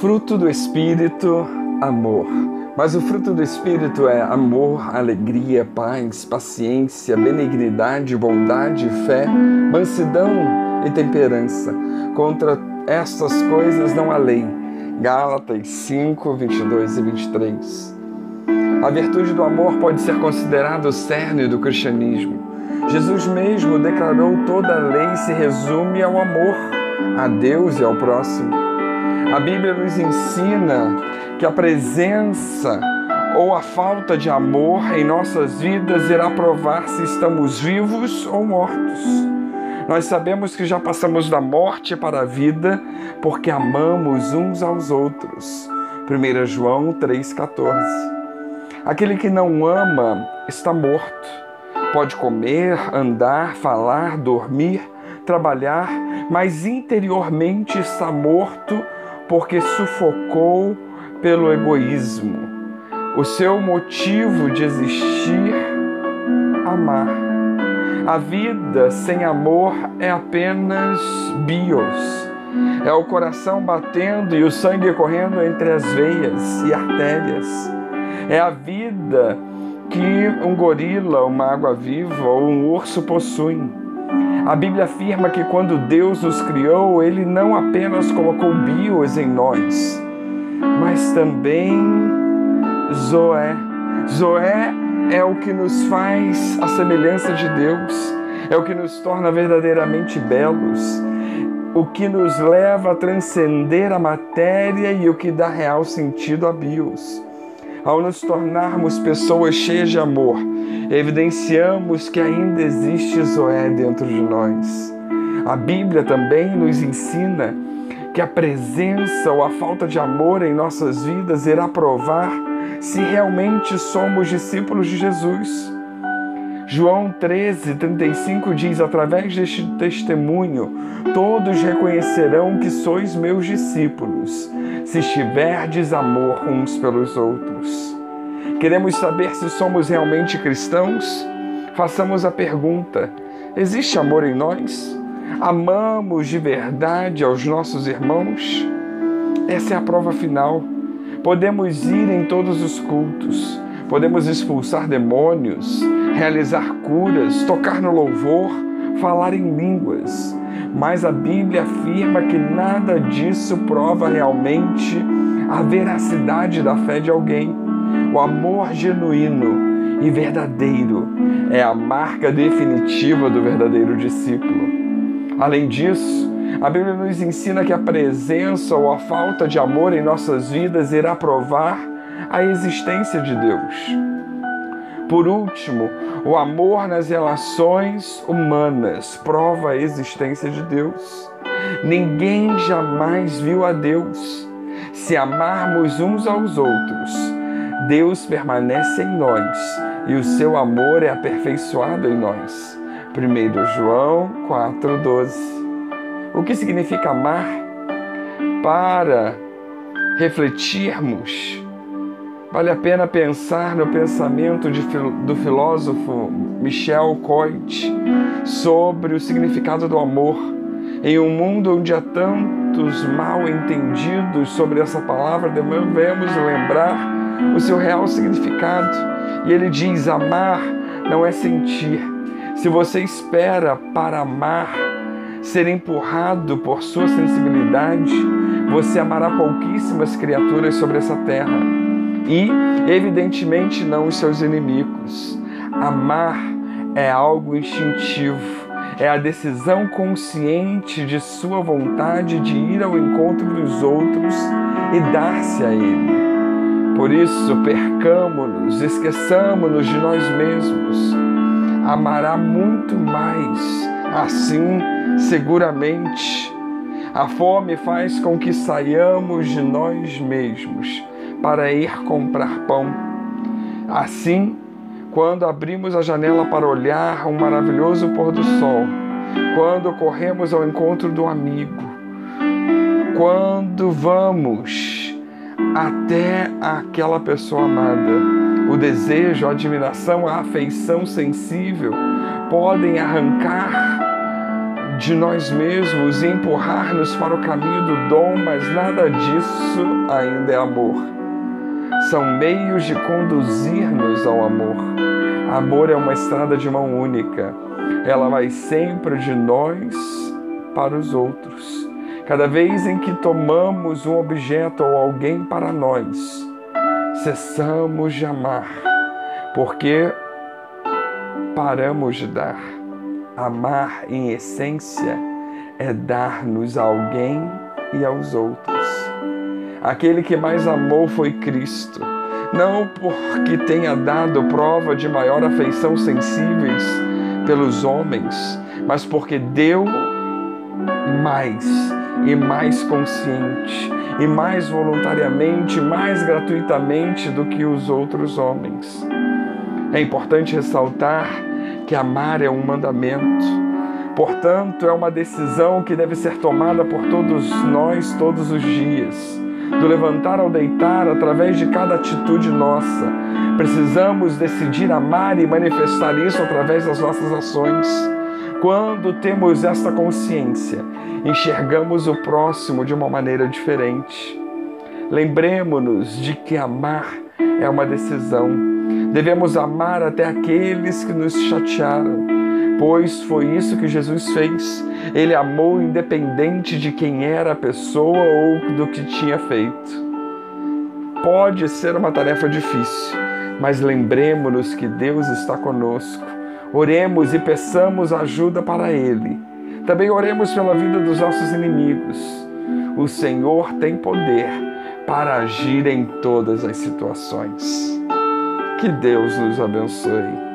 Fruto do Espírito, amor. Mas o fruto do Espírito é amor, alegria, paz, paciência, benignidade, bondade, fé, mansidão e temperança. Contra estas coisas não há lei. Gálatas 5, 22 e 23. A virtude do amor pode ser considerada o cerne do cristianismo. Jesus mesmo declarou toda a lei se resume ao amor a Deus e ao próximo. A Bíblia nos ensina que a presença ou a falta de amor em nossas vidas irá provar se estamos vivos ou mortos. Nós sabemos que já passamos da morte para a vida porque amamos uns aos outros. 1 João 3,14. Aquele que não ama está morto. Pode comer, andar, falar, dormir, trabalhar, mas interiormente está morto porque sufocou pelo egoísmo. O seu motivo de existir, amar. A vida sem amor é apenas bios. É o coração batendo e o sangue correndo entre as veias e artérias. É a vida que um gorila, uma água-viva ou um urso possuem. A Bíblia afirma que quando Deus nos criou, Ele não apenas colocou bios em nós, mas também Zoé. Zoé é o que nos faz a semelhança de Deus, é o que nos torna verdadeiramente belos, o que nos leva a transcender a matéria e o que dá real sentido a bios. Ao nos tornarmos pessoas cheias de amor, evidenciamos que ainda existe Zoé dentro de nós. A Bíblia também nos ensina que a presença ou a falta de amor em nossas vidas irá provar se realmente somos discípulos de Jesus. João 13, 35 diz: Através deste testemunho, todos reconhecerão que sois meus discípulos, se estiverdes amor uns pelos outros. Queremos saber se somos realmente cristãos? Façamos a pergunta: existe amor em nós? Amamos de verdade aos nossos irmãos? Essa é a prova final. Podemos ir em todos os cultos, podemos expulsar demônios, realizar curas, tocar no louvor, falar em línguas. Mas a Bíblia afirma que nada disso prova realmente a veracidade da fé de alguém. O amor genuíno e verdadeiro é a marca definitiva do verdadeiro discípulo. Além disso, a Bíblia nos ensina que a presença ou a falta de amor em nossas vidas irá provar a existência de Deus. Por último, o amor nas relações humanas prova a existência de Deus. Ninguém jamais viu a Deus. Se amarmos uns aos outros, Deus permanece em nós e o seu amor é aperfeiçoado em nós. 1 João 4,12. O que significa amar? Para refletirmos Vale a pena pensar no pensamento de, do filósofo Michel Coit sobre o significado do amor. Em um mundo onde há tantos mal entendidos sobre essa palavra, devemos lembrar o seu real significado. E ele diz: amar não é sentir. Se você espera para amar ser empurrado por sua sensibilidade, você amará pouquíssimas criaturas sobre essa terra e, evidentemente, não os seus inimigos. Amar é algo instintivo, é a decisão consciente de sua vontade de ir ao encontro dos outros e dar-se a ele. Por isso, percamo-nos, esqueçamos-nos de nós mesmos. Amará muito mais, assim, seguramente. A fome faz com que saiamos de nós mesmos para ir comprar pão. Assim, quando abrimos a janela para olhar um maravilhoso pôr do sol, quando corremos ao encontro do amigo, quando vamos até aquela pessoa amada, o desejo, a admiração, a afeição sensível podem arrancar de nós mesmos e empurrar-nos para o caminho do dom, mas nada disso ainda é amor. São meios de conduzir-nos ao amor. Amor é uma estrada de mão única. Ela vai sempre de nós para os outros. Cada vez em que tomamos um objeto ou alguém para nós, cessamos de amar, porque paramos de dar. Amar, em essência, é dar-nos a alguém e aos outros. Aquele que mais amou foi Cristo, não porque tenha dado prova de maior afeição sensíveis pelos homens, mas porque deu mais e mais consciente e mais voluntariamente, mais gratuitamente do que os outros homens. É importante ressaltar que amar é um mandamento. Portanto, é uma decisão que deve ser tomada por todos nós todos os dias. Do levantar ao deitar, através de cada atitude nossa. Precisamos decidir amar e manifestar isso através das nossas ações. Quando temos esta consciência, enxergamos o próximo de uma maneira diferente. Lembremos-nos de que amar é uma decisão. Devemos amar até aqueles que nos chatearam, pois foi isso que Jesus fez. Ele amou independente de quem era a pessoa ou do que tinha feito. Pode ser uma tarefa difícil, mas lembremos-nos que Deus está conosco. Oremos e peçamos ajuda para Ele. Também oremos pela vida dos nossos inimigos. O Senhor tem poder para agir em todas as situações. Que Deus nos abençoe.